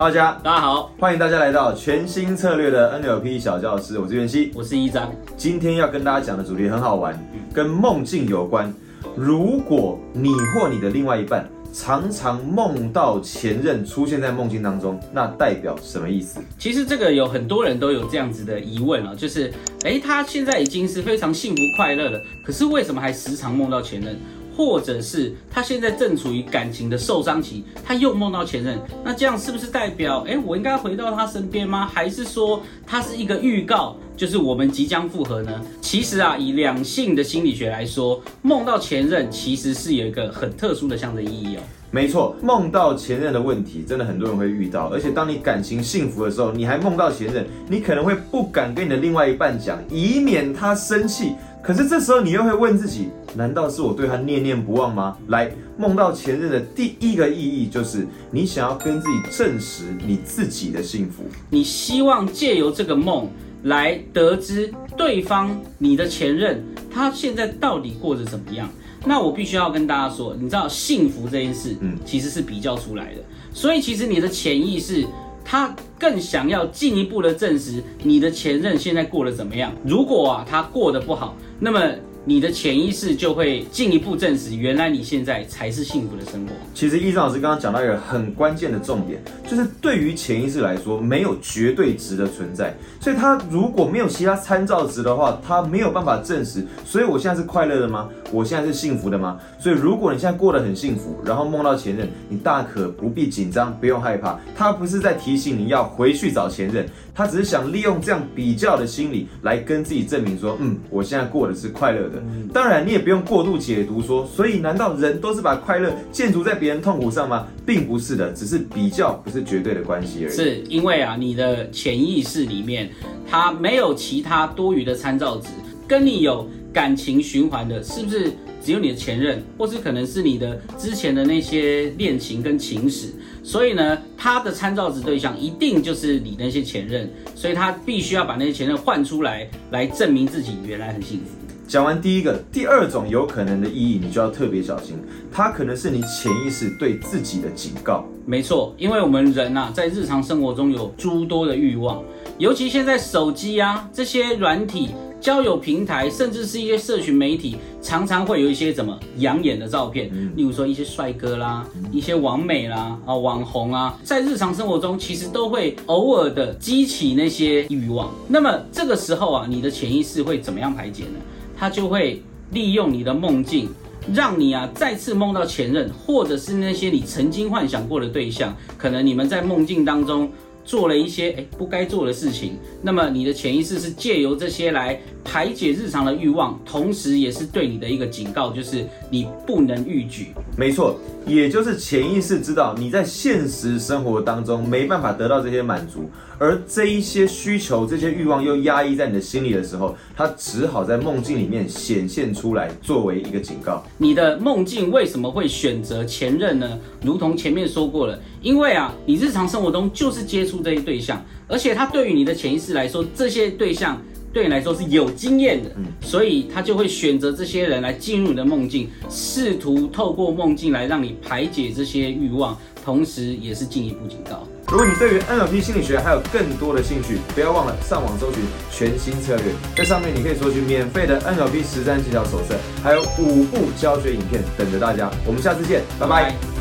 大家大家好，欢迎大家来到全新策略的 NLP 小教室，我是袁熙。我是一章。今天要跟大家讲的主题很好玩，跟梦境有关。如果你或你的另外一半常常梦到前任出现在梦境当中，那代表什么意思？其实这个有很多人都有这样子的疑问啊，就是，诶，他现在已经是非常幸福快乐了，可是为什么还时常梦到前任？或者是他现在正处于感情的受伤期，他又梦到前任，那这样是不是代表，诶，我应该回到他身边吗？还是说它是一个预告，就是我们即将复合呢？其实啊，以两性的心理学来说，梦到前任其实是有一个很特殊的象征意义哦。没错，梦到前任的问题，真的很多人会遇到。而且当你感情幸福的时候，你还梦到前任，你可能会不敢跟你的另外一半讲，以免他生气。可是这时候你又会问自己，难道是我对他念念不忘吗？来，梦到前任的第一个意义就是你想要跟自己证实你自己的幸福。你希望借由这个梦来得知对方你的前任他现在到底过得怎么样。那我必须要跟大家说，你知道幸福这件事，嗯，其实是比较出来的。所以其实你的潜意识，他更想要进一步的证实你的前任现在过得怎么样。如果啊他过得不好，那么你的潜意识就会进一步证实，原来你现在才是幸福的生活。其实易章老师刚刚讲到一个很关键的重点，就是对于潜意识来说，没有绝对值的存在，所以它如果没有其他参照值的话，它没有办法证实。所以我现在是快乐的吗？我现在是幸福的吗？所以如果你现在过得很幸福，然后梦到前任，你大可不必紧张，不用害怕。他不是在提醒你要回去找前任，他只是想利用这样比较的心理来跟自己证明说，嗯，我现在过的是快乐的。当然，你也不用过度解读说，所以难道人都是把快乐建筑在别人痛苦上吗？并不是的，只是比较不是绝对的关系而已。是因为啊，你的潜意识里面它没有其他多余的参照值，跟你有感情循环的，是不是只有你的前任，或是可能是你的之前的那些恋情跟情史？所以呢，他的参照值对象一定就是你那些前任，所以他必须要把那些前任换出来，来证明自己原来很幸福。讲完第一个，第二种有可能的意义，你就要特别小心，它可能是你潜意识对自己的警告。没错，因为我们人呐、在日常生活中有诸多的欲望，尤其现在手机啊这些软体、交友平台，甚至是一些社群媒体，常常会有一些怎么养眼的照片，例如说一些帅哥啦、一些网美啦、啊网红啊，在日常生活中其实都会偶尔的激起那些欲望。那么这个时候啊，你的潜意识会怎么样排解呢？它就会利用你的梦境。让你啊再次梦到前任，或者是那些你曾经幻想过的对象，可能你们在梦境当中做了一些诶不该做的事情，那么你的潜意识是借由这些来排解日常的欲望，同时也是对你的一个警告，就是你不能逾矩。没错，也就是潜意识知道你在现实生活当中没办法得到这些满足，而这一些需求、这些欲望又压抑在你的心里的时候，它只好在梦境里面显现出来，作为一个警告。你的梦境为什么会选择前任呢？如同前面说过了，因为啊，你日常生活中就是接触这些对象，而且他对于你的潜意识来说，这些对象对你来说是有经验的，所以他就会选择这些人来进入你的梦境，试图透过梦境来让你排解这些欲望，同时也是进一步警告。如果你对于 NLP 心理学还有更多的兴趣，不要忘了上网搜寻全新策略，在上面你可以索取免费的 NLP 实战技巧手册，还有五部教学影片等着大家。我们下次见，拜拜。